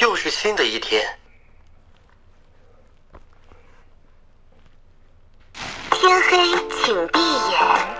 又是新的一天。天黑，请闭眼。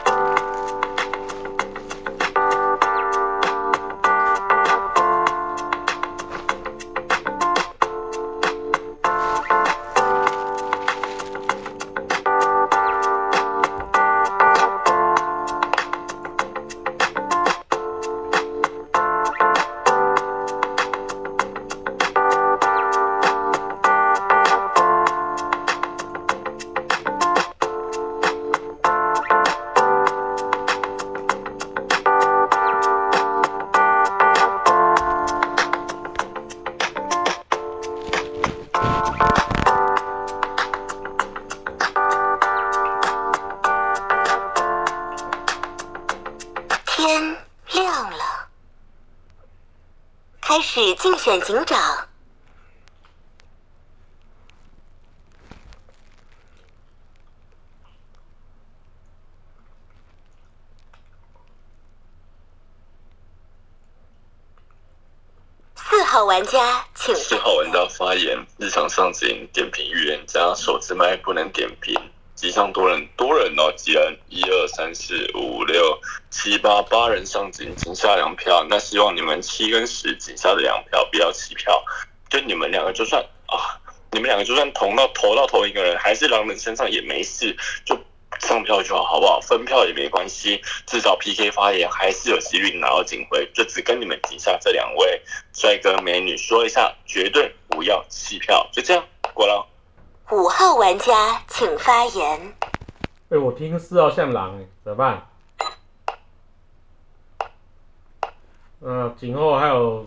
选警长。四号玩家，请四号玩家发言：日常上警点评预言家，手持麦不能点评。机上多人，多人哦，几人？一二三四五六七八，八人上警，警下两票。那希望你们七跟十警下的两票，不要弃票。就你们两个，就算啊，你们两个就算同到投到同一个人，还是狼人身上也没事，就上票就好，好不好？分票也没关系，至少 PK 发言还是有几率拿到警徽。就只跟你们警下这两位帅哥美女说一下，绝对不要弃票。就这样，过了。五号玩家请发言。哎，我听四号像狼，哎，怎么办？嗯，警后还有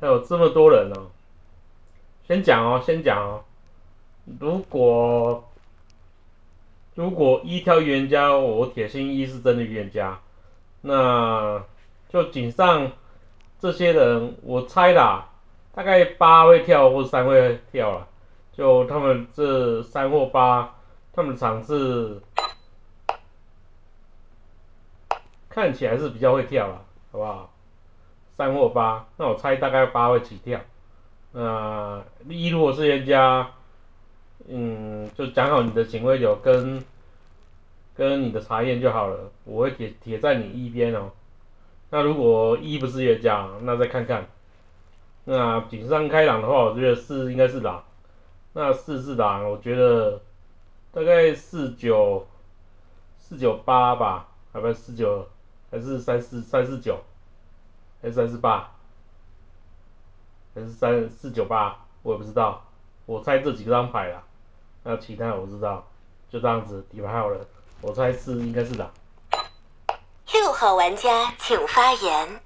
还有这么多人哦。先讲哦，先讲哦。如果如果一挑预言家，我铁心一是真的预言家，那就警上这些人，我猜啦，大概八会跳或三会跳了。就他们这三或八，他们场次看起来是比较会跳了，好不好？三或八，那我猜大概八会起跳。那一如果是人家，嗯，就讲好你的警徽流跟跟你的查验就好了，我会铁铁在你一边哦。那如果一不是越家，那再看看。那警上开朗的话，我觉得四应该是狼。那四是狼，我觉得大概四九四九八吧，还不四九，还是三四三四九，还是三四八，还是三四九八，我也不知道，我猜这几张牌啦，那其他我不知道，就这样子底牌好了，我猜是应该是狼。六号玩家请发言。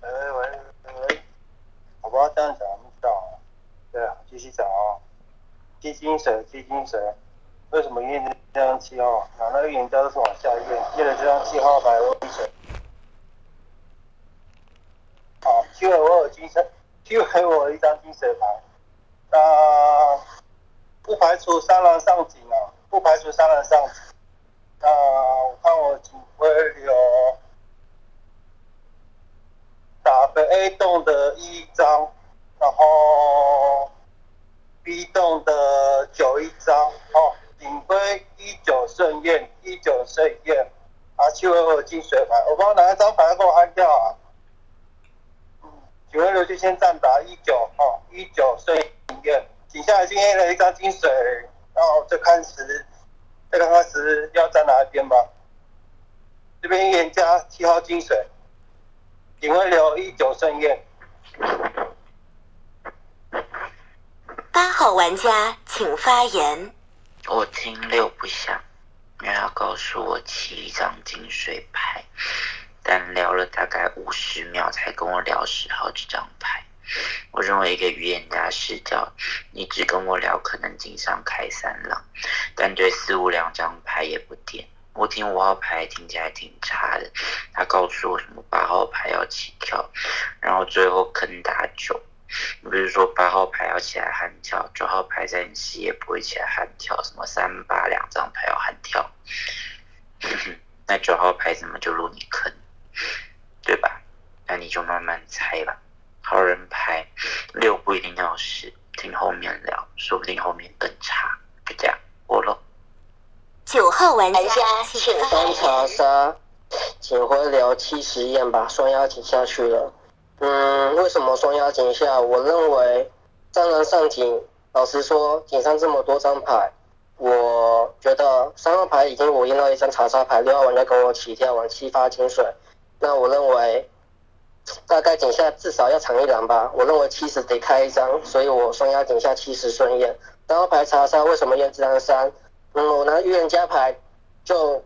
呃，喂喂我要这样讲，知道对啊，继续讲哦。基金蛇，基金蛇，为什么验这张七号？拿那个眼胶都是往下验，验了这张七号牌，我金蛇。好，因为我有金蛇，因为我有一张金蛇牌。那不排除三狼上警啊，不排除三狼上警。那我看我警徽有。打的 A 栋的一张，然后 B 栋的九一张，哦，警徽一九盛宴，一九盛宴，啊，七位我进水牌，我帮我拿一张牌给我按掉啊。嗯，警徽流就先暂打一九，号，一九盛宴，底下今天了一张金水，然后就开始，再看看是要站哪一边吧。这边预言家七号金水。警徽流一九盛宴。八号玩家请发言。我听六不像，因为他告诉我七张金水牌，但聊了大概五十秒才跟我聊十号这张牌。我认为一个预言家视角，你只跟我聊可能经上开三浪，但对四五两张牌也不点。我听五号牌听起来挺差的，他告诉我什么八号牌要起跳，然后最后坑打九，比如说八号牌要起来悍跳，九号牌在你视野不会起来悍跳，什么三八两张牌要悍跳，那九号牌怎么就入你坑，对吧？那你就慢慢猜吧。好人牌六不一定要是，听后面聊，说不定后面更差。就这样，我了。九号玩家请发三查言。杀，警徽聊七十验把双压警下去了。嗯，为什么双压井下？我认为蟑螂上井，老实说，井上这么多张牌，我觉得三号牌已经我验到一张查杀牌，六号玩家跟我起跳玩七发金水，那我认为大概井下至少要藏一两吧。我认为七十得开一张，所以我双压井下七十顺验。三号牌查杀为什么验这张三？嗯，我拿预言家牌就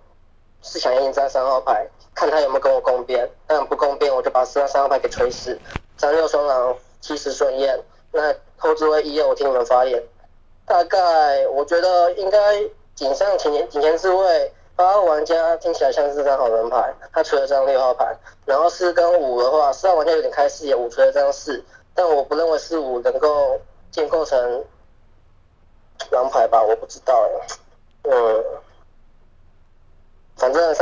是想验一张三号牌，看他有没有跟我共边。但不共边，我就把四张三号牌给锤死。三六双狼七十顺验，那后置位一二我听你们发言。大概我觉得应该井上前前井前置位八号玩家听起来像是张好人牌，他锤了张六号牌。然后四跟五的话，四号玩家有点开视野，五锤了张四，但我不认为四五能够建构成狼牌吧，我不知道哎。嗯，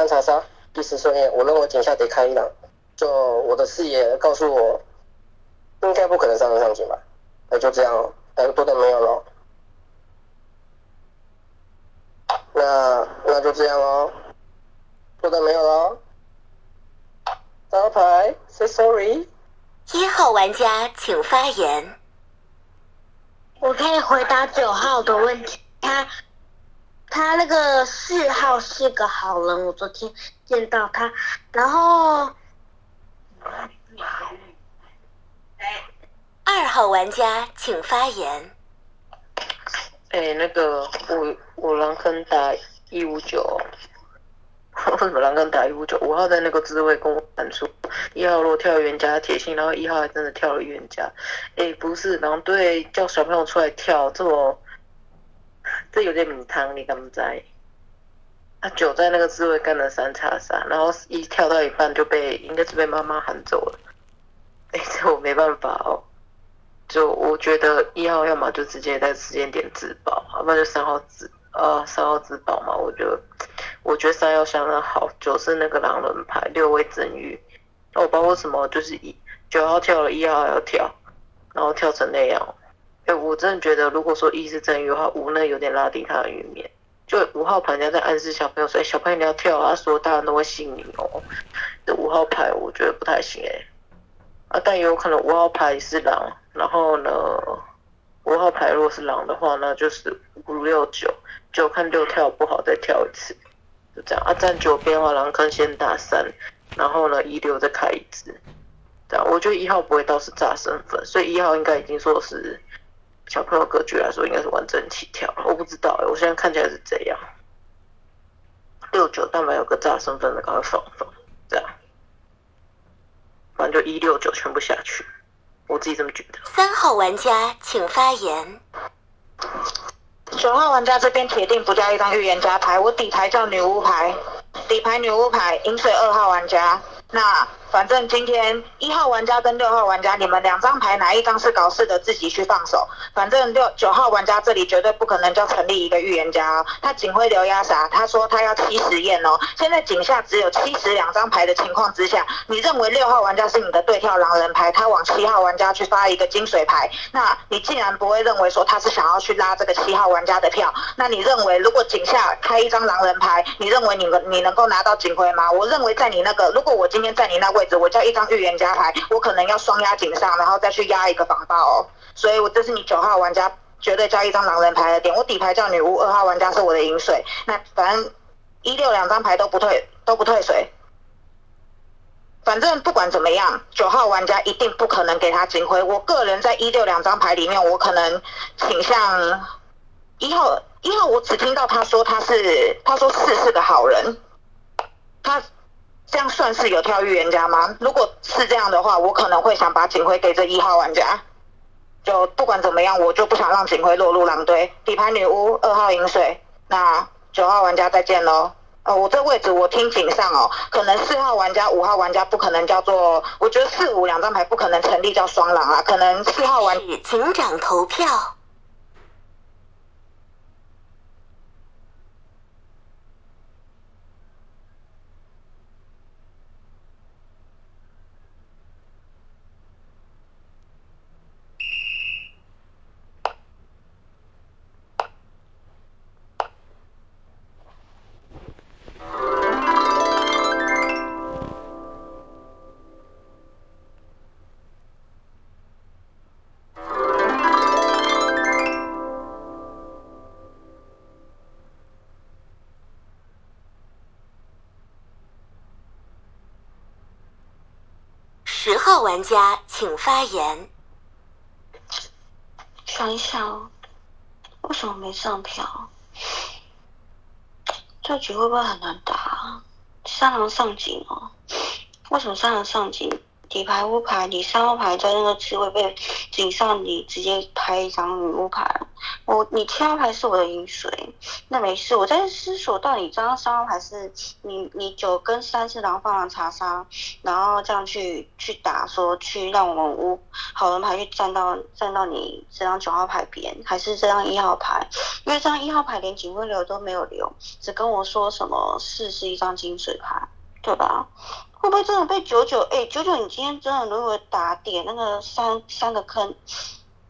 三查杀第十顺验，我认为井下得开一档。就我的视野告诉我，应该不可能上得上井吧？那就这样了，还有多的没有了。那那就这样喽，多的没有了。招牌，say sorry。一号玩家请发言。我可以回答九号的问题。他他那个四号是个好人，我昨天见到他，然后二号玩家请发言。哎、那个我我狼坑打一五九，为什么狼坑打一五九？五号在那个滋味跟我喊出，一号如果跳冤家铁心，然后一号还真的跳了冤家。哎、不是狼队叫小朋友出来跳，这么这有点米汤，你敢不在？他九在那个滋味干了三叉杀，然后一跳到一半就被应该是被妈妈喊走了。哎、这我没办法哦。就我觉得一号要么就直接在时间点自保，要不然就三号自呃三号自保嘛。我觉得我觉得三号相当好，九是那个狼人牌，六位真玉。那我不知道为什么就是一九号跳了，一号还要跳，然后跳成那样。我真的觉得如果说一是真玉的话，五那有点拉低他的玉面。就五号牌人家在暗示小朋友说，哎，小朋友你要跳啊，说大人都会信你哦。这五号牌我觉得不太行哎。啊，但也有可能五号牌是狼，然后呢，五号牌如果是狼的话，那就是五六九，九看六跳不好再跳一次，就这样。啊，站九边的话，狼坑先打三，然后呢一六再开一只，这样。我觉得一号不会到是炸身份，所以一号应该已经说是小朋友格局来说应该是完整起跳，我不知道哎，我现在看起来是这样。六九但凡有个炸身份的，赶快放放，这样。反正就一六九全部下去，我自己这么觉得。三号玩家请发言。九号玩家这边铁定不叫一张预言家牌，我底牌叫女巫牌，底牌女巫牌饮水二号玩家。那反正今天一号玩家跟六号玩家，你们两张牌哪一张是搞事的，自己去放手。反正六九号玩家这里绝对不可能叫成立一个预言家哦，他警徽留压啥？他说他要七十验哦。现在井下只有七十两张牌的情况之下，你认为六号玩家是你的对跳狼人牌，他往七号玩家去发一个金水牌，那你竟然不会认为说他是想要去拉这个七号玩家的票？那你认为如果井下开一张狼人牌，你认为你们你能够拿到警徽吗？我认为在你那个，如果我今天在你那位置，我叫一张预言家牌，我可能要双压井上，然后再去压一个防爆哦。所以我这是你九号玩家绝对叫一张狼人牌的点，我底牌叫女巫，二号玩家是我的饮水，那反正一六两张牌都不退都不退水。反正不管怎么样，九号玩家一定不可能给他警徽。我个人在一六两张牌里面，我可能倾向一号。一号我只听到他说他是，他说四是个好人，他这样算是有跳预言家吗？如果是这样的话，我可能会想把警徽给这一号玩家。就不管怎么样，我就不想让警徽落入狼堆。底牌女巫二号饮水，那九号玩家再见喽。呃，我这位置我听井上哦，可能四号玩家、五号玩家不可能叫做，我觉得四五两张牌不可能成立叫双狼啊，可能四号玩家警长投票。玩家请发言。想一想，为什么没上票？这局会不会很难打？三狼上警哦，为什么三狼上警？底牌乌牌，你三号牌在那个机位被警上，你直接拍一张女巫牌。我你七号牌是我的饮水，那没事。我在思索到底这张三号牌是你你九跟三是狼放了查杀，然后这样去去打说去让我们屋好人牌去站到站到你这张九号牌边，还是这张一号牌？因为这张一号牌连警徽流都没有留，只跟我说什么四是一张金水牌，对吧？会不会真的被九九？哎，九九，你今天真的如果打点那个三三个坑，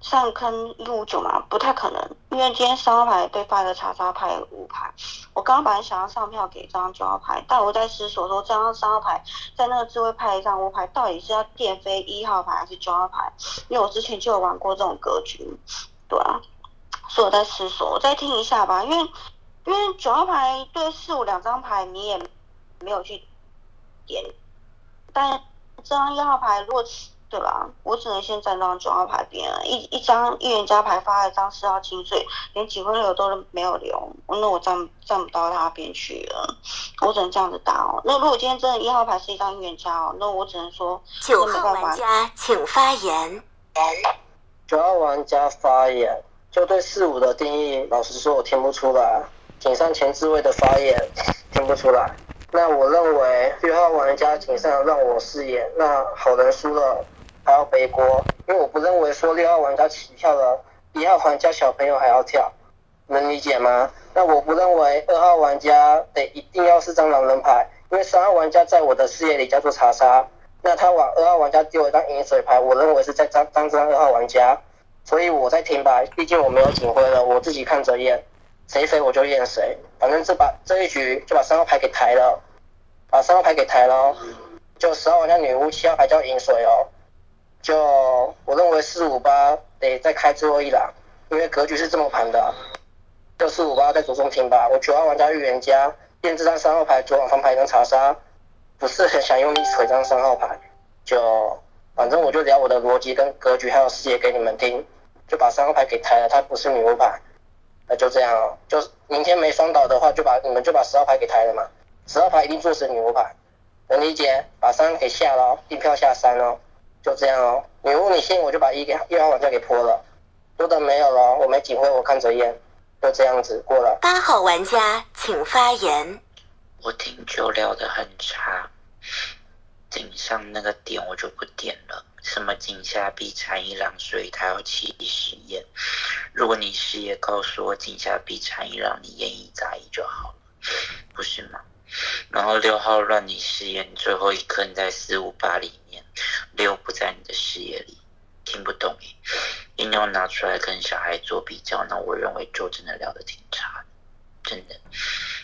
上坑一五九嘛？不太可能，因为今天三号牌被发的叉叉牌五牌。我刚刚本来想要上票给这张九号牌，但我在思索说，这张三号牌在那个智慧派一张五牌，到底是要垫飞一号牌还是九号牌？因为我之前就有玩过这种格局，对啊，所以我在思索，我再听一下吧。因为因为九号牌对四五两张牌，你也没有去点。但这张一号牌，如果对吧？我只能先站到九号牌边了。一一张预言家牌发了一张四号清水，连几回流都没有留，那我站站不到他边去了。我只能这样子打哦。那如果今天真的一号牌是一张预言家哦，那我只能说九号玩家请发言。九号玩家发言，就对四五的定义，老实说我听不出来。井上前置位的发言听不出来。那我认为六号玩家井上让我饰演，那好人输了还要背锅，因为我不认为说六号玩家起跳了，一号玩家小朋友还要跳，能理解吗？那我不认为二号玩家得一定要是张狼人牌，因为三号玩家在我的视野里叫做查杀，那他往二号玩家丢了张饮水牌，我认为是在张张张二号玩家，所以我在听吧，毕竟我没有警徽了，我自己看着验。谁飞我就验谁，反正这把这一局就把三号牌给抬了，把三号牌给抬了，就十号玩家女巫，七号牌叫饮水哦，就我认为四五八得再开最后一档，因为格局是这么盘的，就四五八再着重听吧。我九号玩家预言家验这张三号牌，左往翻牌跟查杀，不是很想用力锤张三号牌，就反正我就聊我的逻辑跟格局还有视野给你们听，就把三号牌给抬了，它不是女巫牌。那就这样哦，就明天没双倒的话，就把你们就把十号牌给抬了嘛。十号牌一定做成女巫牌，能理解？把三给下了，一票下三哦，就这样哦。女巫你信我就把一给一号玩家给泼了，多的没有了，我没警徽，我看着验，就这样子过了。八号玩家请发言。我听就聊的很差，顶上那个点我就不点了。什么井下必产一郎，所以他要起实验。如果你事业告诉我井下必产一郎，你验一杂一就好了，不是吗？然后六号乱你试验，最后一坑在四五八里面，六不在你的视野里，听不懂诶，硬要拿出来跟小孩做比较，那我认为就真的聊得挺差的，真的。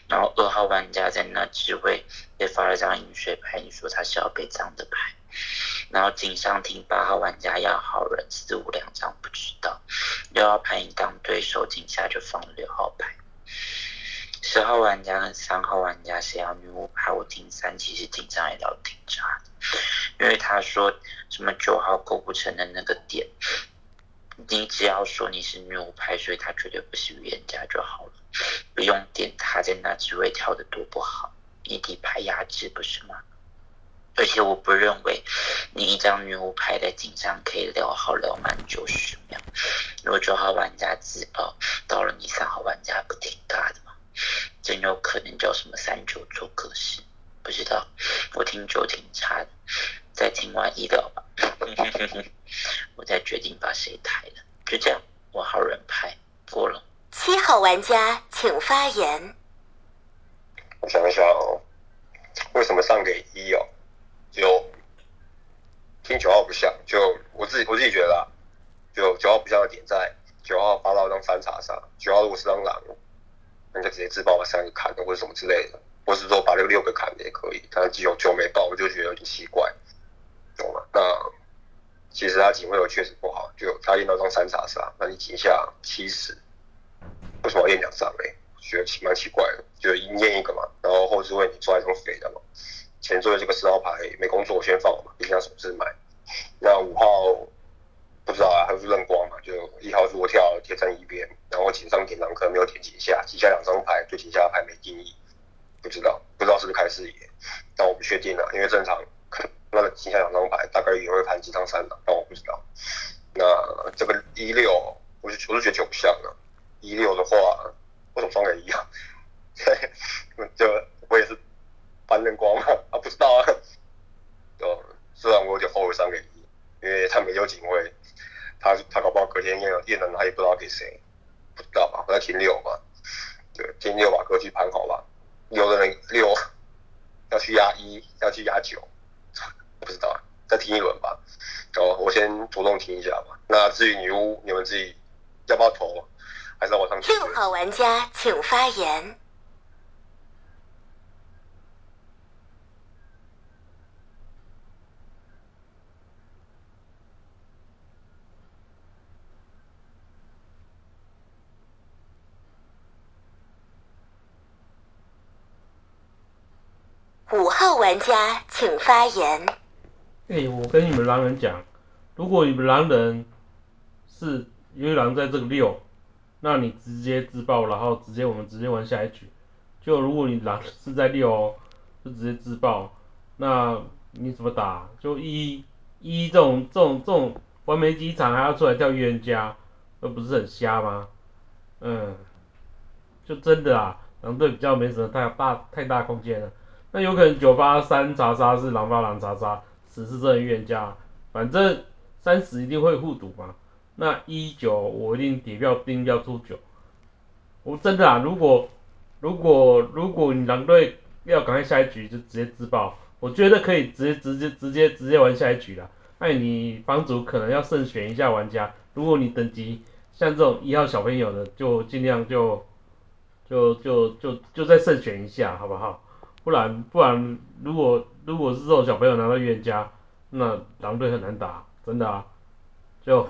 然后二号玩家在那只会被发了张饮水牌，你说他是要被脏的牌。然后锦上听八号玩家要好人四五两张不知道，六号牌一当对手井下就放六号牌，十号玩家跟三号玩家谁要女巫牌？我听三其实紧张也聊挺差的，因为他说什么九号构不成的那个点，你只要说你是女巫牌，所以他绝对不是预言家就好了，不用点他在那只会跳的多不好，你底牌压制不是吗？而且我不认为你一张女巫牌在警上可以聊好聊满九十秒。如果九号玩家自爆，到了你三号玩家不挺尬的？真有可能叫什么三九做格式，不知道。我听九挺差的，再听完一聊吧。我再决定把谁抬了。就这样，我好人派过了。七号玩家请发言。我想一下哦，为什么上给一哦？就听九号不像，就我自己我自己觉得啊，就九号不像的点在九号发到张三叉上，九号如果是张狼，那就直接自爆把三个砍了或者什么之类的，或是说把那个六个砍了也可以，但是九九没爆，我就觉得有点奇怪，懂吗？那其实他警徽有确实不好，就他验到张三傻杀，那你警下七十，为什么要验两张嘞？觉得奇蛮奇怪的，就验一个嘛，然后后置位你抓一张肥的嘛。前座的这个四号牌没工作，我先放嘛，毕竟他首次买。那五号不知道啊，还是认光嘛？就一号弱跳贴在一边，然后井上点狼坑没有点井下，井下两张牌对井下牌没定义，不知道不知道是不是开视野，但我不确定了，因为正常那个井下两张牌大概也会盘几张三的，但我不知道。那这个一六，我是我是觉得九不像啊，一六的话为什么双给一啊？就我也是翻认光嘛，啊不知道啊，呃虽然我有点后悔三给一，因为他没有警卫，他他搞不好隔天验验了他也不知道给谁，不知道吧？我在听六吧，对，听六把格局盘好吧，有的人六 要去压一，要去压九，不知道，再听一轮吧。哦，我先主动听一下吧。那至于女巫，你们自己要不要投，还是要我上去？六号玩家请发言。玩家请发言。哎、我跟你们狼人讲，如果你们狼人是因为狼在这个六，那你直接自爆，然后直接我们直接玩下一局。就如果你狼是在六哦，就直接自爆，那你怎么打？就一一这种这种这种完美机场还要出来跳预言家，那不是很瞎吗？嗯，就真的啊，狼队比较没什么太大太大空间了。那有可能九八三查杀是狼八狼查杀，十是正预言家，反正三十一定会互赌嘛。那一九我一定叠票定要出九。我真的啊，如果如果如果你狼队要赶快下一局就直接自爆，我觉得可以直接直接直接直接玩下一局了。那你房主可能要慎选一下玩家，如果你等级像这种一号小朋友的，就尽量就就就就就再慎选一下，好不好？不然不然，如果如果是这种小朋友拿到预言家，那狼队很难打，真的啊。就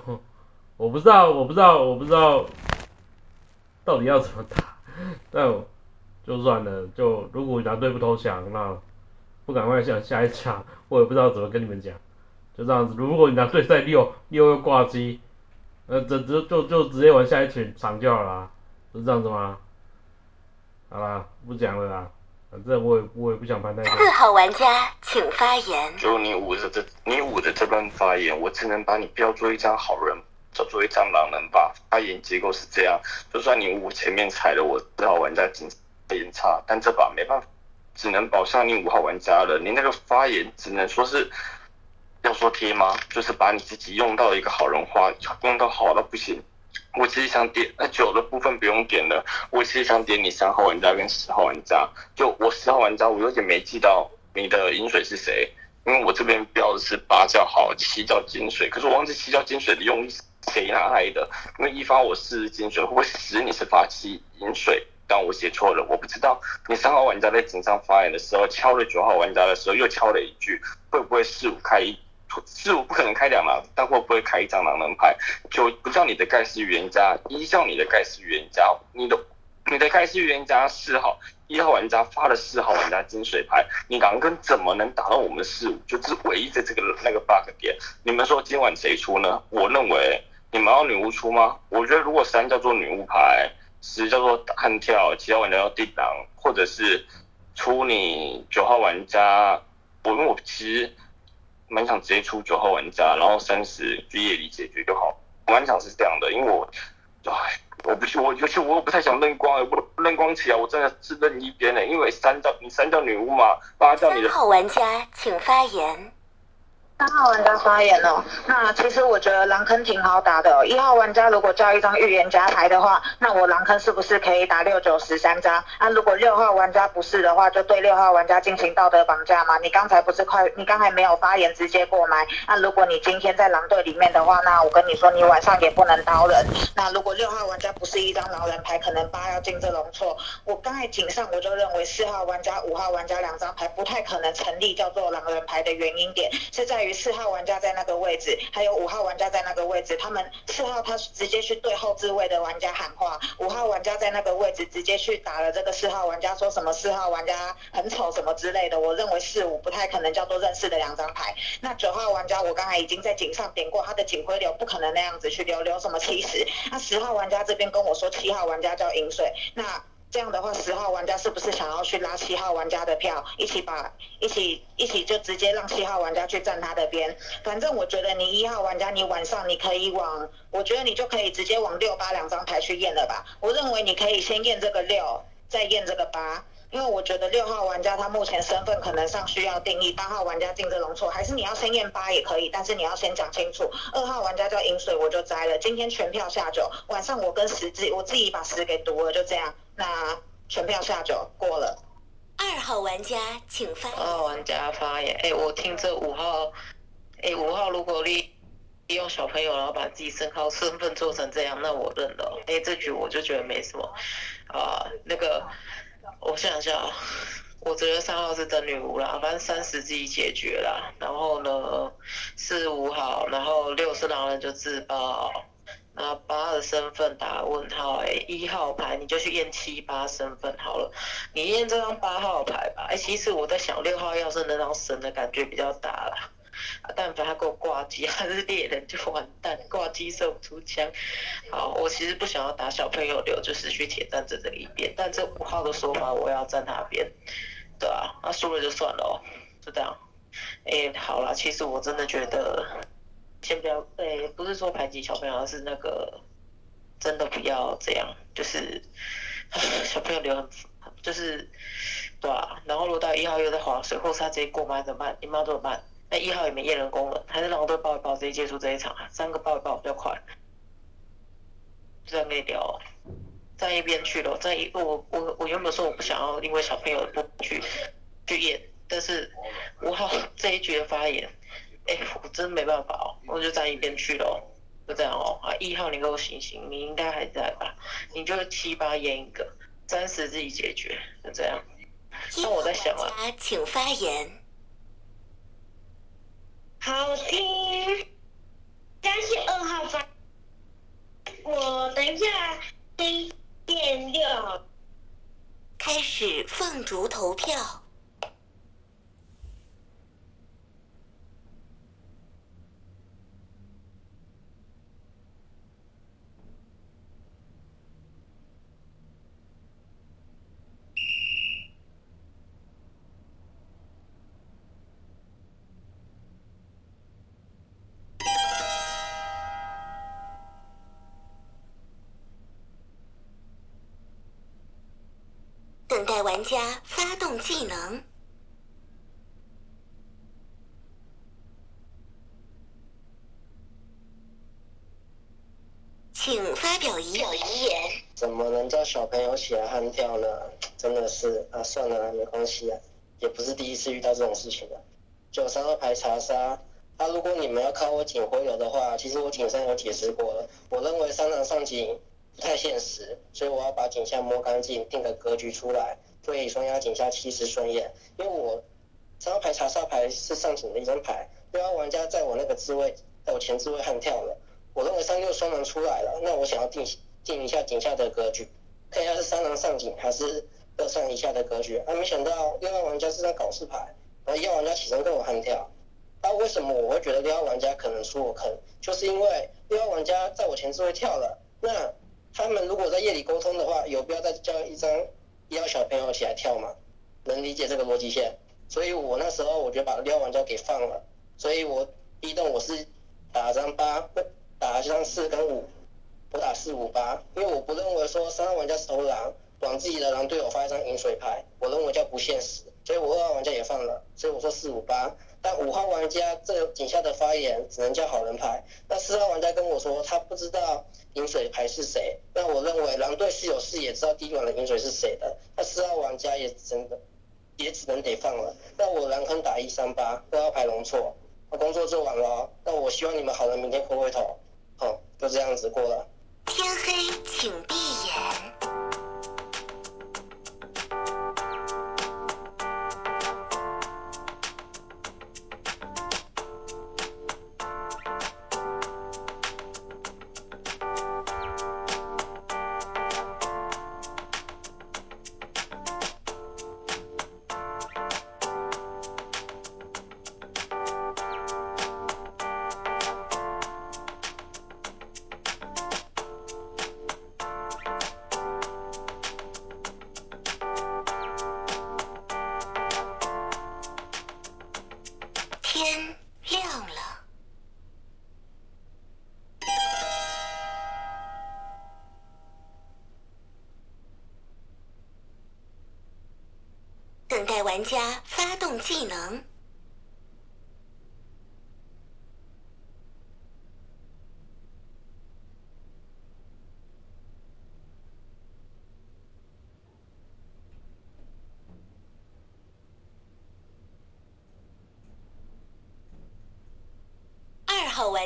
我不知道，我不知道，我不知道到底要怎么打，但就算了，就如果狼队不投降，那不赶快想下一场，我也不知道怎么跟你们讲，就这样子。如果你狼队在六六又挂机，呃，这这就就直接玩下一群场就好啦，是这样子吗？好啦，不讲了啦。反正我也我也不想盘太多。四号玩家请发言。就你五的这你五的这段发言，我只能把你标做一张好人，叫做一张狼人吧。发言结构是这样，就算你五前面踩了我四号玩家仅发言差，但这把没办法，只能保下你五号玩家了。你那个发言只能说是要说贴吗？就是把你自己用到一个好人花，用到好到不行。我其实想点那酒的部分不用点了，我其实想点你三号玩家跟十号玩家。就我十号玩家，我有点没记到你的饮水是谁，因为我这边标的是八叫好，七叫金水，可是我忘记七叫金水的用意是谁拿来的，因为一发我是金水，会不会十你是发七饮水？但我写错了，我不知道你三号玩家在井上发言的时候敲了九号玩家的时候又敲了一句，会不会四五开一？四五不可能开两狼，但会不会开一张狼人牌？九不叫你的盖世预言家，一叫你的盖世预言家，你的你的盖世预言家四号一号玩家发了四号玩家金水牌，你狼跟怎么能打到我们四五？就是唯一的这个那个 bug 点。你们说今晚谁出呢？我认为你们要女巫出吗？我觉得如果三叫做女巫牌，十叫做悍跳，七号玩家要定狼，或者是出你九号玩家，我因为我其实。蛮想直接出九号玩家，然后三十去夜里解决就好。蛮想是这样的，因为我，唉，我不去，我尤其我又不太想认光，我认光起来我真的是认一边的，因为三叫你三叫女巫嘛，八叫你的。号玩家请发言。三号玩家发言哦，那其实我觉得狼坑挺好打的哦。一号玩家如果叫一张预言家牌的话，那我狼坑是不是可以打六九十三张？那如果六号玩家不是的话，就对六号玩家进行道德绑架嘛？你刚才不是快，你刚才没有发言直接过麦。那如果你今天在狼队里面的话，那我跟你说，你晚上也不能刀人。那如果六号玩家不是一张狼人牌，可能八要进这龙错。我刚才井上我就认为四号玩家、五号玩家两张牌不太可能成立叫做狼人牌的原因点是在于。于四号玩家在那个位置，还有五号玩家在那个位置，他们四号他直接去对后置位的玩家喊话，五号玩家在那个位置直接去打了这个四号玩家，说什么四号玩家很丑什么之类的。我认为四五不太可能叫做认识的两张牌。那九号玩家我刚才已经在井上点过，他的警徽流不可能那样子去留，留什么七十？那十号玩家这边跟我说七号玩家叫饮水，那。这样的话，十号玩家是不是想要去拉七号玩家的票，一起把一起一起就直接让七号玩家去站他的边？反正我觉得你一号玩家，你晚上你可以往，我觉得你就可以直接往六八两张牌去验了吧。我认为你可以先验这个六，再验这个八，因为我觉得六号玩家他目前身份可能上需要定义，八号玩家进这容错，还是你要先验八也可以，但是你要先讲清楚。二号玩家叫饮水，我就摘了。今天全票下九，晚上我跟十自我自己把十给读了，就这样。那全票下九过了。二号玩家请发言二号玩家发言。哎，我听这五号，哎，五号如果利利用小朋友，然后把自己身高身份做成这样，那我认了。哎，这局我就觉得没什么。啊，那个，我想想啊，我觉得三号是真女巫啦，反正三十自己解决啦。然后呢，四五号，然后六是狼人就自爆。啊八的身份打问号，哎，一号牌你就去验七八身份好了，你验这张八号牌吧。哎，其实我在想六号要是能让神的感觉比较大啦，但凡他给我挂机还是猎人就完蛋，挂机射不出枪。好，我其实不想要打小朋友流，就是去铁站这一边，但这五号的说法我要站他边，对啊，那输了就算了哦，就这样。哎，好了，其实我真的觉得。先不要，诶，不是说排挤小朋友，而是那个真的不要这样，就是小朋友流很，就是对啊。然后落到一号又在划水，或是他直接过麦怎么办？你妈怎么办？那一号也没验人功能，还是让我都抱一抱直接结束这一场啊？三个抱一抱比较快，这样可以聊。站一边去了，站一我我我原本说我不想要，因为小朋友不去去验，但是五号这一局的发言。哎，我真没办法哦，我就站一边去喽，就这样哦。啊，一号你给我醒醒，你应该还在吧？你就七八验一个，暂时自己解决，就这样。那我在想啊，请发言。好听，但是二号发，我等一下一验六。开始放逐投票。等待玩家发动技能，请发表遗言。怎么能叫小朋友起来悍跳呢？真的是啊，算了，没关系啊，也不是第一次遇到这种事情了。九三二牌查杀，啊，如果你们要靠我警回流的话，其实我警上有解释过了，我认为三场上警。不太现实，所以我要把井下摸干净，定个格局出来，对双压井下七十顺眼。因为我三号牌查杀牌是上井的一张牌，六号玩家在我那个置位，在我前置位悍跳了。我认为三六双狼出来了，那我想要定定一下井下的格局，看一下是三狼上井还是二上以下的格局。啊，没想到六号玩家是张搞事牌，然后一号玩家起身跟我悍跳。那为什么我会觉得六号玩家可能出我坑？就是因为六号玩家在我前置位跳了，那。他们如果在夜里沟通的话，有必要再叫一张一号小朋友起来跳吗？能理解这个逻辑线，所以我那时候我就把撩玩家给放了，所以我一动我是打张八，打张四跟五，我打四五八，因为我不认为说三号玩家是头狼，往自己的狼队友发一张饮水牌，我认为叫不现实，所以我二号玩家也放了，所以我说四五八，但五号玩家这井下的发言只能叫好人牌，那四号玩家跟我说他不知道。饮水牌是谁？那我认为狼队是有视野，知道第一轮的饮水是谁的。那四号玩家也真的也只能得放了。那我狼坑打一三八，二号牌龙错，我工作做完了。那我希望你们好人明天回回头。好，就这样子过了。天黑，请闭眼。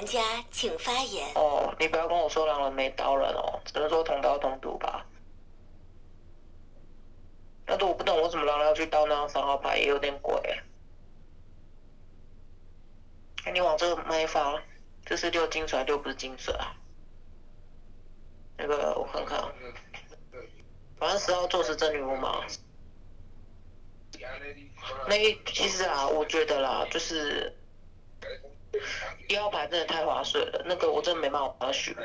玩家请发言。哦，你不要跟我说狼人没刀人哦，只能说同刀同毒吧。但是我不懂为什么狼人要去刀那张三号牌，也有点鬼。哎，你往这个麦发，这是六金水六不是金水啊？那个我看看，反正十号做是真女巫嘛。那其实啊，我觉得啦，就是一号牌真的太划水了，那个我真的没办法把它选，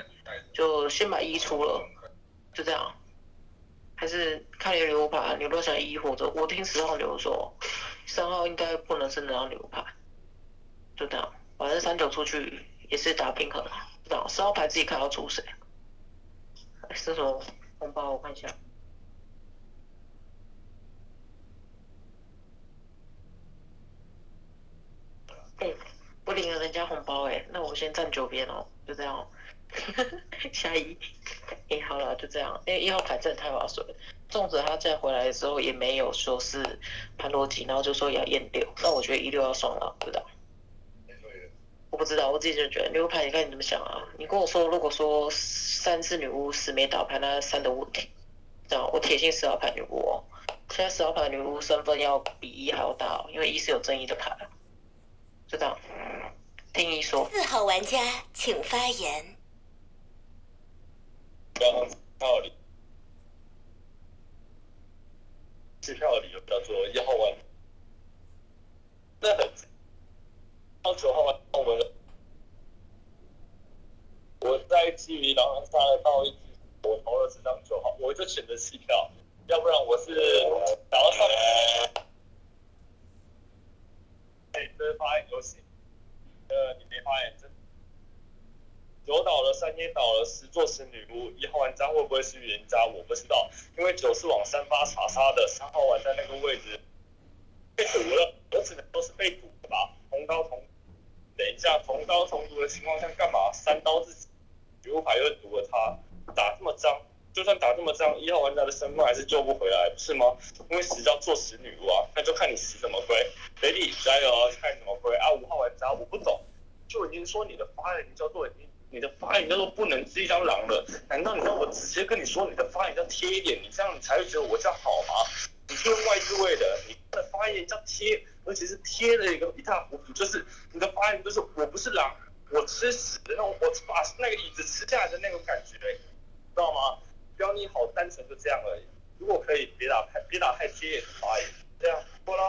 就先把一出了，就这样。还是看你的牛牌，你如果想一或者我听十号牛说，三号应该不能是那张牛牌，就这样。反正三九出去也是打平衡啊，就这样。十号牌自己看要出谁，是什么红包我看一下。哎、我领了人家红包哎、那我先站九边哦，就这样哦。下一，哎、好了，就这样。因为一号牌真的太划算了，纵使他再回来的时候也没有说是盘逻辑，然后就说要验六，那我觉得一六要双了，不知道。我不知道，我自己就觉得牛牌，你看你怎么想啊？你跟我说，如果说三是女巫，十没倒牌，那三的问题，这样我铁信十号牌女巫哦。现在十号牌女巫身份要比一还要大哦，因为一是有正义的牌，就这样。听一说，四号玩家请发言。刚刚道理，弃票的理由叫做一号玩，那很，到九号玩我们，我在基于狼人杀的道义之我投了这张九号，我就选择弃票，要不然我是想要上，哎，这是发言游戏，呃，你没发言真。九倒了，三也倒了，十座十女巫，一号玩家会不会是预言家？我不知道，因为九是往三发查杀的，三号玩家那个位置被堵了，我只能说是被堵了吧。同刀同，等一下同刀同毒的情况下干嘛？三刀自己女巫牌又堵了他，打这么脏，就算打这么脏，一号玩家的身份还是救不回来，不是吗？因为死叫做死女巫啊，那就看你死什么归。雷弟加油，看什么归啊！五号玩家我不懂，就已经说你的发言叫做已经。你的发言叫做不能是一张狼了，难道你让我直接跟你说你的发言要贴一点，你这样你才会觉得我这样好吗？你是用外置位的，你的发言叫贴，而且是贴的一个一塌糊涂，就是你的发言就是我不是狼，我吃屎的那种，我把那个椅子吃下来的那种感觉，知道吗？标你好单纯就这样而已，如果可以别打太别打太贴发言，这样过了。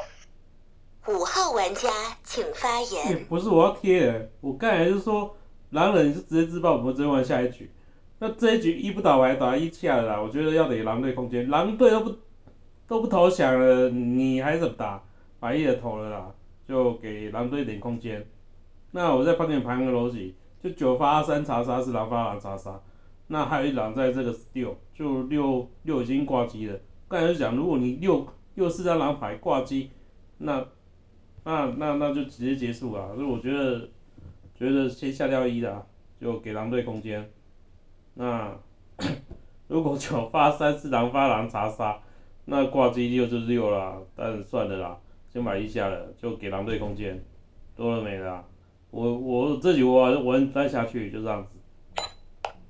五号玩家请发也言。不是我要贴人，我刚才是说狼人是直接自爆，我们直接玩下一局。那这一局一不打我还打一下了啦，我觉得要给狼队空间，狼队都不都不投降了，你还怎么打？把一的投了啦，就给狼队一点空间。那我再帮你盘个逻辑，就九发三查杀是狼发狼查杀，那还有一狼在这个六，就六六已经挂机了。刚才就讲，如果你六六四张狼牌挂机，那那那那就直接结束了。所以我觉得觉得先下掉一啦，就给狼队空间。那 如果九发三是狼发狼查杀，那挂机六就是六啦，但是算了啦，先把一下了，就给狼队空间，多了没了。我我这局我玩玩再下去就这样子。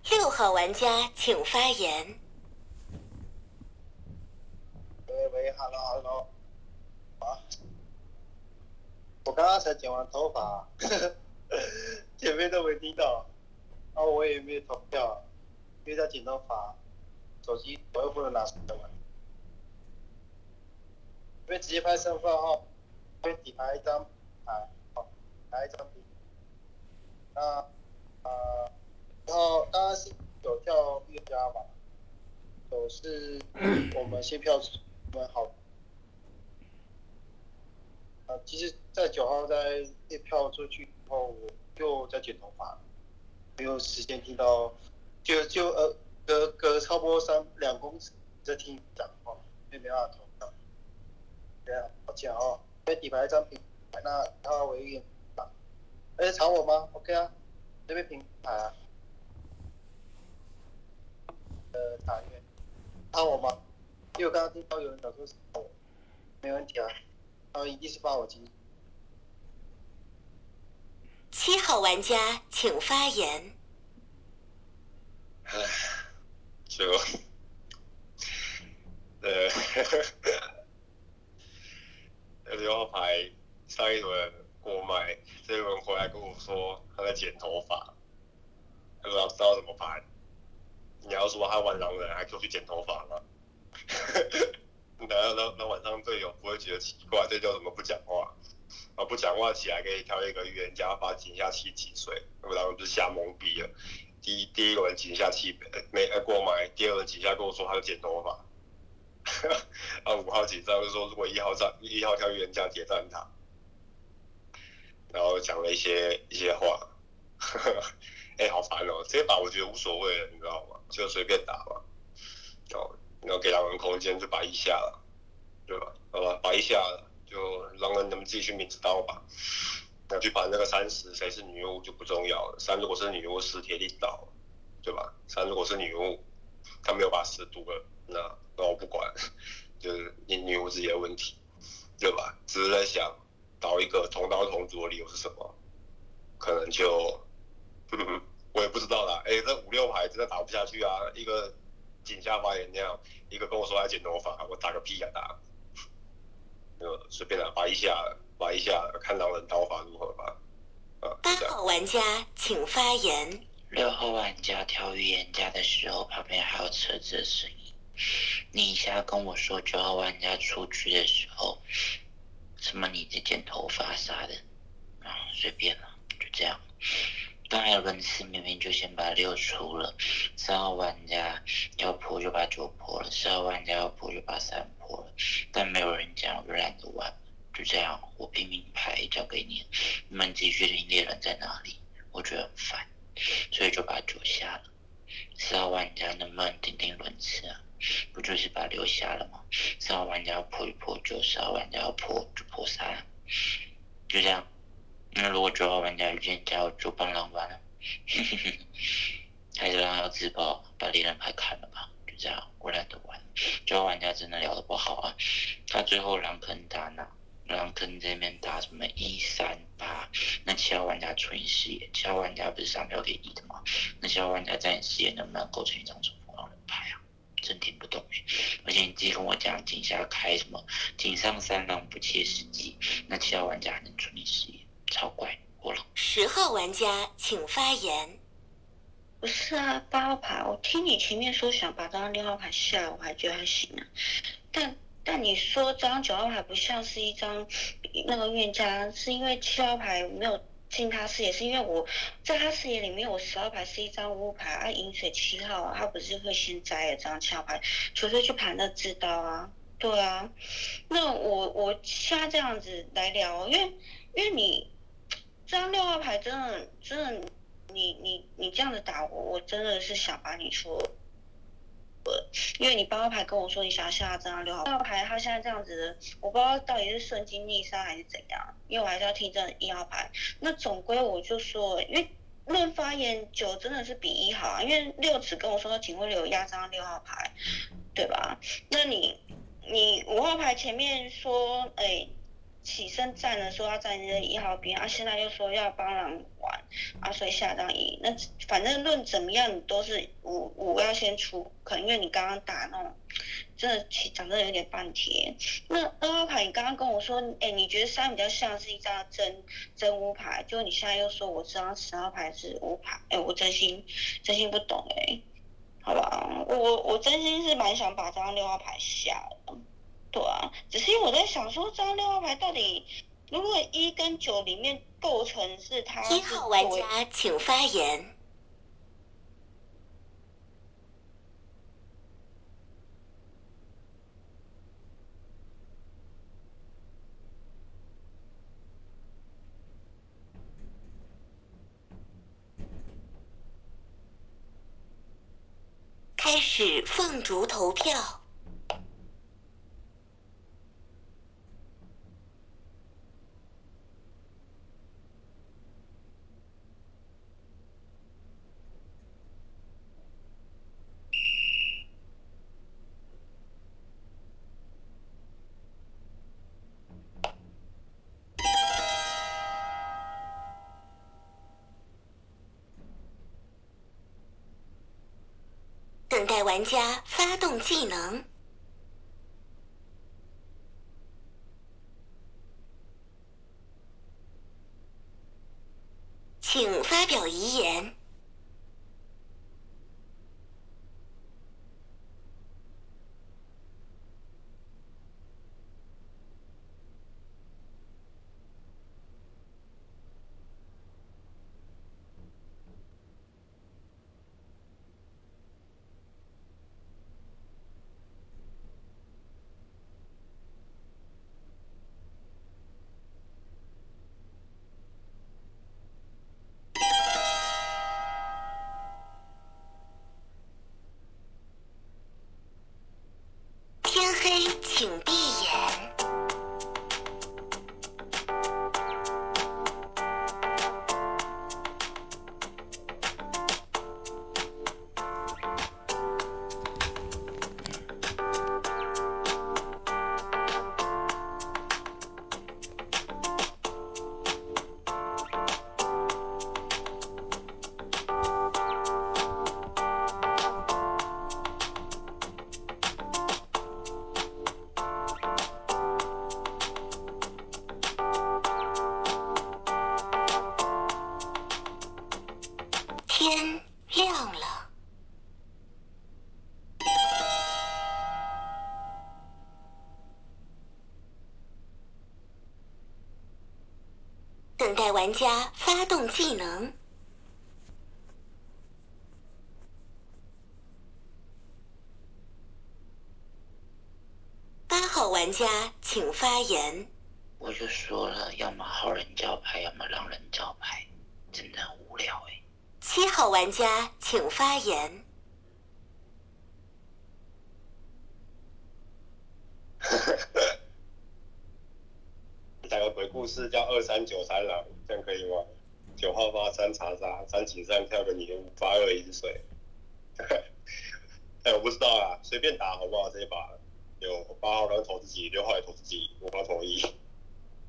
六号玩家请发言。喂喂，hello hello，啊，我刚刚才剪完头发，前面都没听到，啊，我也没有投票，因为在剪头发，手机我又不能拿出来玩，因为直接拍身份号，因为底牌一张牌，哦，来一张笔，那呃，然后当然是有跳预加嘛，有是 我们先票我们好。呃，其实，在九号在列票出去以后，我就在剪头发，没有时间听到，就就呃隔隔超过三两公尺在听讲话，也没办法投票。对啊，抱歉哦，因为底牌一张平牌，那他唯一啊，而且吵我吗？OK 啊，这边平牌啊，呃，打月，吵我吗？因为我刚刚听到有人讲说是吵我，没问题啊，他们一定是发我机。七号玩家请发言。唉，就，呃，六号牌上一轮过麦，这一轮回来跟我说他在剪头发，不知道知道怎么办。你要说他玩狼人，还可以去剪头发吗？那那那晚上队友不会觉得奇怪，这叫什么不讲话？啊，不讲话起来可以挑一个预言家把井下气击碎，不然就吓懵逼了。第一第一轮井下气没呃过麦，第二轮井下跟我说他要剪头发。啊，五号紧张就说如果一号站一号挑预言家铁站他，然后讲了一些一些话。哎、好烦哦！这把我觉得无所谓了，你知道吗？就随便打吧。哦，然后给狼人空间就把一下了，对吧？好吧，把一下了，就狼人你们自己去明知道吧。那去把那个三十，谁是女巫就不重要了。三如果是女巫，十铁定倒，对吧？三如果是女巫，他没有把十读了，那那我不管，就是你女巫自己的问题，对吧？只是在想倒一个同刀同族的理由是什么，可能就，嗯，我也不知道啦。哎、这五六排真的打不下去啊！一个井下发言那样，一个跟我说要剪头发，我打个屁呀、打！就随便打，拔一下，拔一下，看狼人刀法如何吧。啊，八。号玩家请发言。六号玩家挑预言家的时候，旁边还有车子的声音。你一下跟我说九号玩家出局的时候，什么你在剪头发啥的，啊，随便了，就这样。刚才轮次明明就先把六出了，三号玩家要破就把九破了，四号玩家要破就把三破了，但没有人讲，我就懒得玩，就这样，我拼命牌交给你，你们自己决定猎人在哪里，我觉得很烦。所以就把九下了。四号玩家能不能顶顶轮次啊？不就是把六下了吗？四号玩家要破就破九，四号玩家要破就破三，就这样。那如果九号玩家遇见加，我就帮狼玩了。还是让他自爆，把猎人牌砍了吧。就这样，我懒得玩。九号玩家真的聊得不好啊，他最后狼坑打哪？狼坑这边打什么一三八？那七号玩家除以视野，七号玩家不是上票给一的吗？那七号玩家在你视野能不能构成一张重复狼人牌啊？真听不懂哎！而且你自己跟我讲井下开什么井上三狼不切实际，那七号玩家还能除你视野，超怪！我了。十号玩家请发言。不是啊，八号牌，我听你前面说想把这张六号牌下，我还觉得还行啊。但但你说这张九号牌不像是一张那个预言家，是因为七号牌没有进他视野，是因为我在他视野里面，我十号牌是一张乌牌，啊，饮水七号啊，他不是会先摘了这张七号牌，除非去盘那知道啊，对啊。那我我现在这样子来聊，因为因为你这张六号牌真的真的。你你你这样子打我，我真的是想把你说，因为你八号牌跟我说你想要下这张六号六号牌，他现在这样子，我不知道到底是顺境逆杀还是怎样，因为我还是要听这一号牌。那总归我就说，因为论发言九真的是比一好啊，因为六只跟我说警徽流压张六号牌，对吧？那你你五号牌前面说，哎。起身站了说要站在一号边，啊，现在又说要帮狼玩，啊，所以下张一，那反正论怎么样，你都是五五要先出，可能因为你刚刚打那种，真的起长得有点半天。那二号牌，你刚刚跟我说，哎，你觉得三比较像是一张真真乌牌，就你现在又说我这张十号牌是乌牌，哎，我真心真心不懂哎，好吧，我我真心是蛮想把这张六号牌下的。只是我在想说，这张六号牌到底，如果一跟九里面构成是它一号玩家请发言。开始放逐投票。玩家发动技能。玩家发动技能。八号玩家请发言。我就说了，要么好人招牌，要么狼人招牌，真的很无聊哎、七号玩家请发言。讲个鬼故事，叫二三九三郎，这样可以吗？九号发三查杀，三井上跳个女巫，发二饮水。哎，我不知道啊，随便打好不好？这一把有八号刚投自己，六号也投自己，五号投一，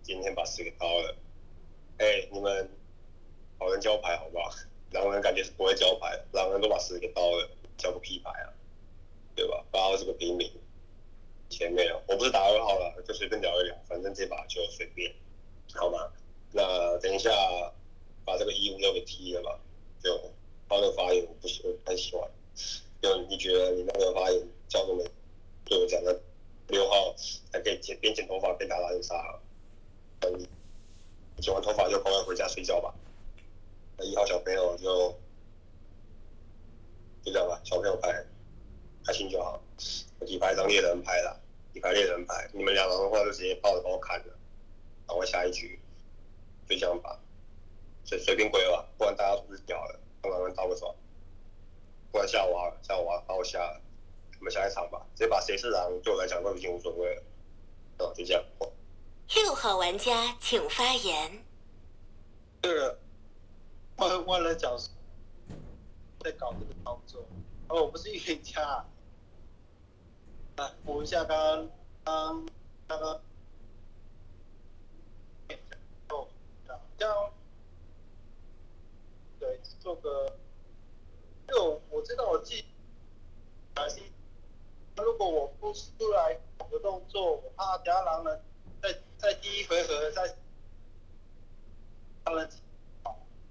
今天把十给刀了。哎，你们好人交牌好不好？狼人感觉是不会交牌，狼人都把十给刀了，交个屁牌啊，对吧？八号是个平民，前面我不是打二号了，就随便聊一聊，反正这把就随便，好吗？那等一下把这个一五六给踢了吧，就他的发言我不喜我不太喜欢，就你觉得你那个发言叫什么对我讲的六号还可以剪边剪头发边打狼人杀，等你剪完头发就赶快回家睡觉吧。那一号小朋友就就这样吧，小朋友牌开心就好。我底牌一张猎人牌啦，底牌猎人牌，你们两狼的话就直接抱着把我砍了，然后下一局，就这样吧，随随便归吧，不然大家都是屌了，让狼人倒个爽，不然下午啊下午啊把我下了，我们下一场吧，直接把谁是狼对我来讲都已经无所谓了，哦就这样。六号玩家请发言。这个万万人角色在搞这个操作，哦，我不是预言家、啊。啊，补一下刚刚刚刚刚，哦，这样，对，做个，就我知道我自己，还是，如果我不出来的动作，我怕等下狼人在在第一回合在狼人，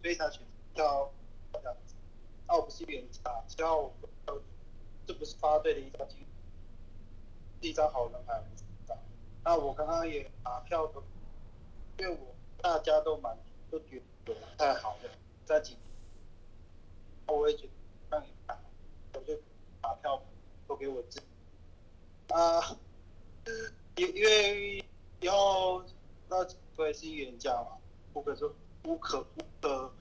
所以他选挑这样子。那我不是预言家，只要我这不是发对的一张金。一张好人牌，那我刚刚也拿票的，因为我大家都蛮都觉得不太好的，在几，我也觉得让你看，我就把票都给我自己。啊，因因为以后那我也是预言家嘛，不可说不可不可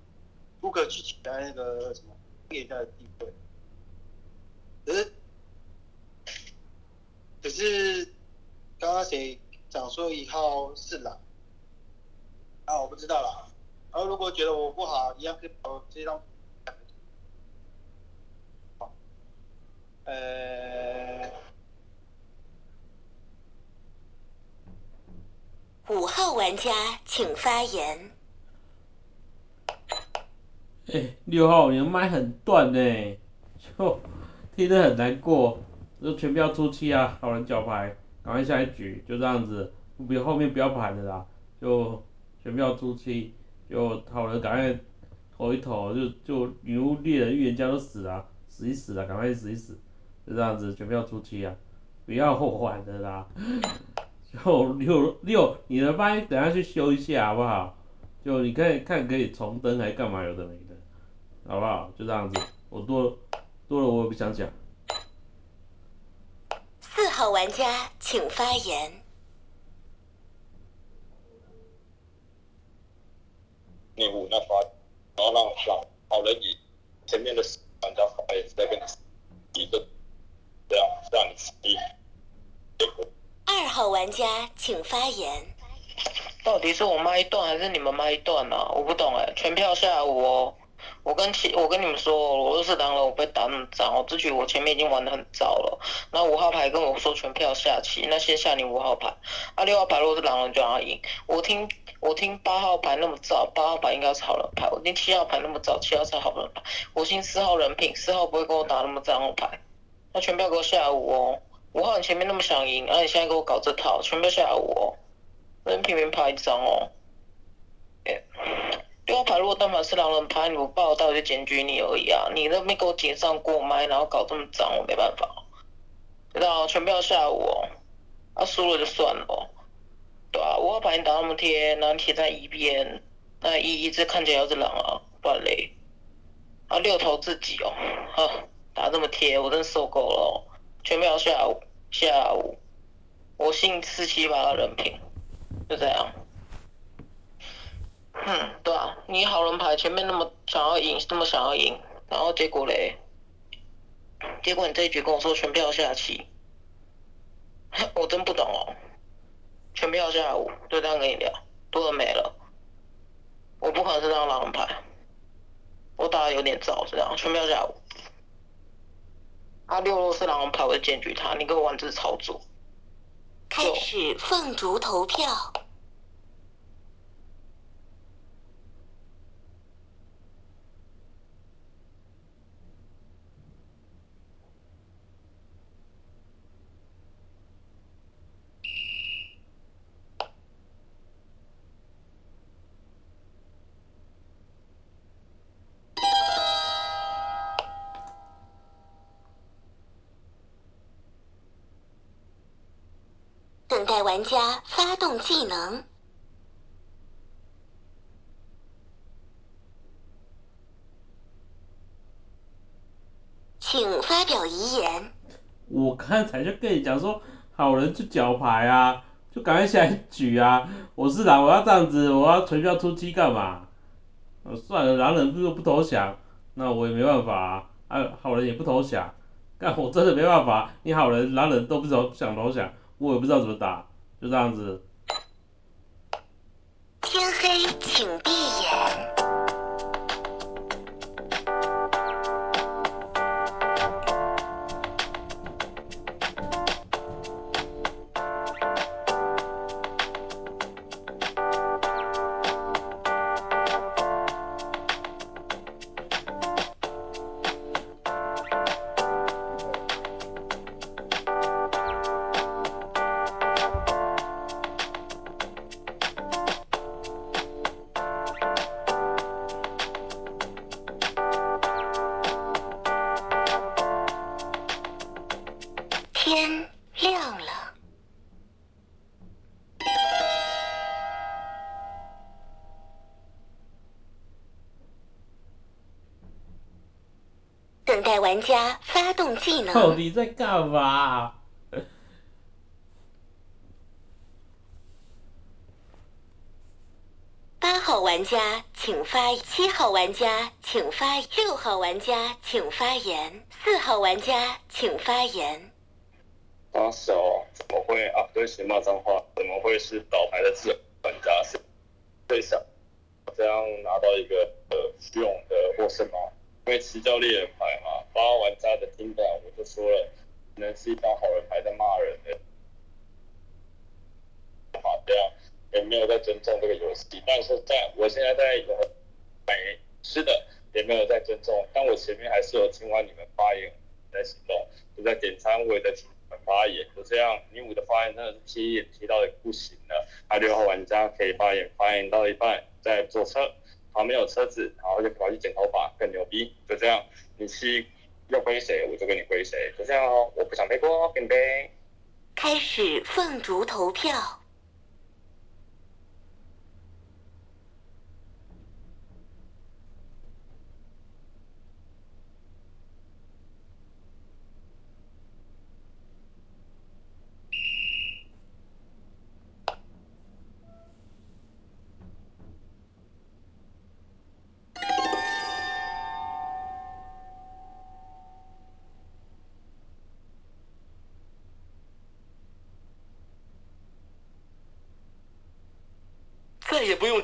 不可去取代那个什么预言家的地位。可是。可是刚刚谁讲说一号是狼？啊，我不知道啦。然后如果觉得我不好，一样可以把我这张。呃，五号玩家请发言。哎，六号你的麦很断呢，就听得很难过，就全票出气啊，好人脚牌，赶快下一局，就这样子，不要后面不要盘了啦，就全票出气，就好人赶快投一投，就就女巫猎人预言家都死了，死一死啊，赶快死一死，就这样子全票出气啊，不要玩的啦，就六六，你的麦等下去修一下好不好？就你可以看可以重登还干嘛有的没的，好不好？就这样子，我多多了我也不想讲。四号玩家请发言。内务那发，然后让老好人以前面的玩家发言在跟你一个这样让你一二号玩家请发言。到底是我麦断还是你们麦断啊？我不懂哎，全票下午哦。我跟其我跟你们说，我都是狼人，我被打那么脏。我这局我前面已经玩的很糟了。那五号牌跟我说全票下棋，那先下你五号牌。啊，六号牌如果是狼人就让他赢。我听我听八号牌那么糟，八号牌应该是好人牌。我听七号牌那么糟，七号是好人牌。我听四号人品，四号不会跟我打那么脏的牌。那全票给我下五哦。五号你前面那么想赢，啊你现在给我搞这套，全票下五哦。人平民牌一张哦。六号牌如果单反是狼人牌，你不报道就检举你而已啊！你那边给我解上过麦，然后搞这么脏，我没办法。知道全票下午哦，啊输了就算了。对啊，五号牌你打那么贴，然后贴在一边，那一一直看起来要是狼啊，乱雷。啊六头自己哦，呵，打这么贴，我真受够了哦。全票下午下午，我信四七八的人品，就这样。嗯，对啊，你好人牌前面那么想要赢，那么想要赢，然后结果嘞，结果你这一局跟我说全票下棋，我真不懂哦。全票下午，就这样跟你聊，多了没了。我不可能是张狼人牌，我打的有点早，这样全票下午。啊，六六是狼人牌，我就检举他，你给我玩这操作。开始放逐投票。等待玩家发技能，请发表遗言。我刚才就跟你讲说，好人就脚牌啊，就赶快下一局啊！我是狼，我要这样子，我要全票出击干嘛？算了，狼人如果不投降，那我也没办法啊。啊，好人也不投降，但我真的没办法。你好人、狼人都不投想投降，我也不知道怎么打，就这样子。天黑请闭眼。到底在干嘛？八号玩家请发，七号玩家请发，六号玩家请发言，四号玩家请发言。打小怎么会啊？对不起，骂脏话，怎么会是倒牌的自由玩家是最想这样拿到一个呃虚荣的获胜吗？因为齐教猎人牌嘛，八号玩家的听感我就说了，可能是一张好人牌在骂人的，好这样也没有在尊重这个游戏。但是在我现在在买吃的也没有在尊重，但我前面还是有听完你们发言，在行动，就在点餐位的请发言，就这样，你五的发言真的是踢也踢到不行了。他六号玩家可以发言，发言到一半在坐车，旁边有车子，然后就跑去剪头发，更牛逼。就这样，你七要归谁，我就跟你归谁，就这样哦。我不想背锅，给你背。开始凤竹投票。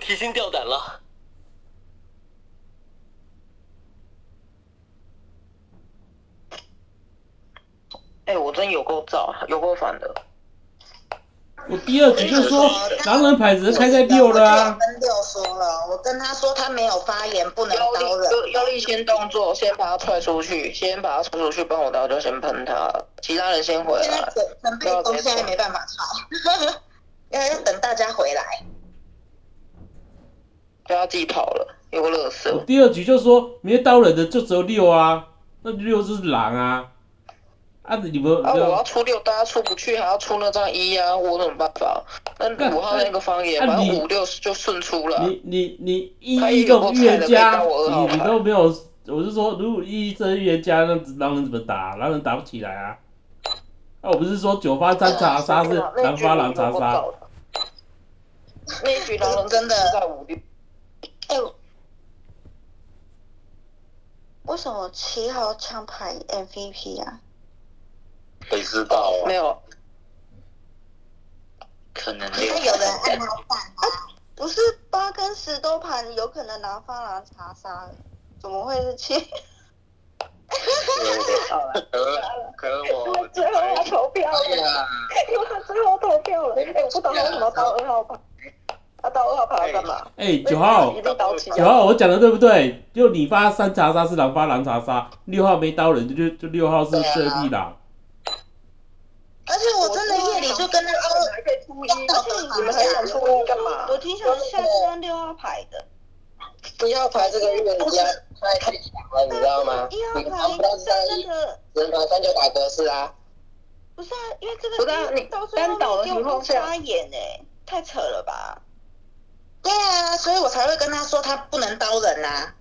提心吊胆了。哎、我真有够燥，有够烦的。我第二局就说狼人牌只是开在六了啊。跟六说了，我跟他说他没有发言，不能刀人。力腰力先动作，先把他踹出去，先把他踹出去，帮我刀就先喷他，其他人先回现在来。准准备工现在没办法吵，要要等大家回来。不要自己跑了，有个乐色。我第二局就说没刀人的就只有六啊，那六就是狼啊。啊，你们啊，我要出六，大家出不去，还要出那张一啊，我怎么办法？那五号那个方言，反正五六就顺出了。你你你一一这种预言家，你你都没有，我是说，如果一这预言家，那狼人怎么打？狼人打不起来啊。啊，我不是说九发三查杀是狼发狼查杀。那一局狼人真的在五六。哎、为什么七号枪牌 MVP 啊？谁知道啊？没有，可能因为有人按他赞啊。不是八跟十都盘，有可能拿发狼查杀，怎么会是七？可能 可能我 最后要投票了，因为他最后投票了。哎，我不懂他为什么到二号牌，他到二号牌要干嘛？哎，九号，九号，我讲的对不对？就你发三查杀是狼发狼查杀，六号没刀人就就六号是射屁狼。而且我真的夜里就跟他说，还可以出一，而且你们还想出一干嘛？我挺想下次让六号牌的。一号牌这个预言家太太强了，你知道吗？一号牌看不到在那个人牌三就打格式啊。不是啊，因为这个不是啊你单倒的情况下发言哎、太扯了吧？对啊，所以我才会跟他说他不能刀人呐、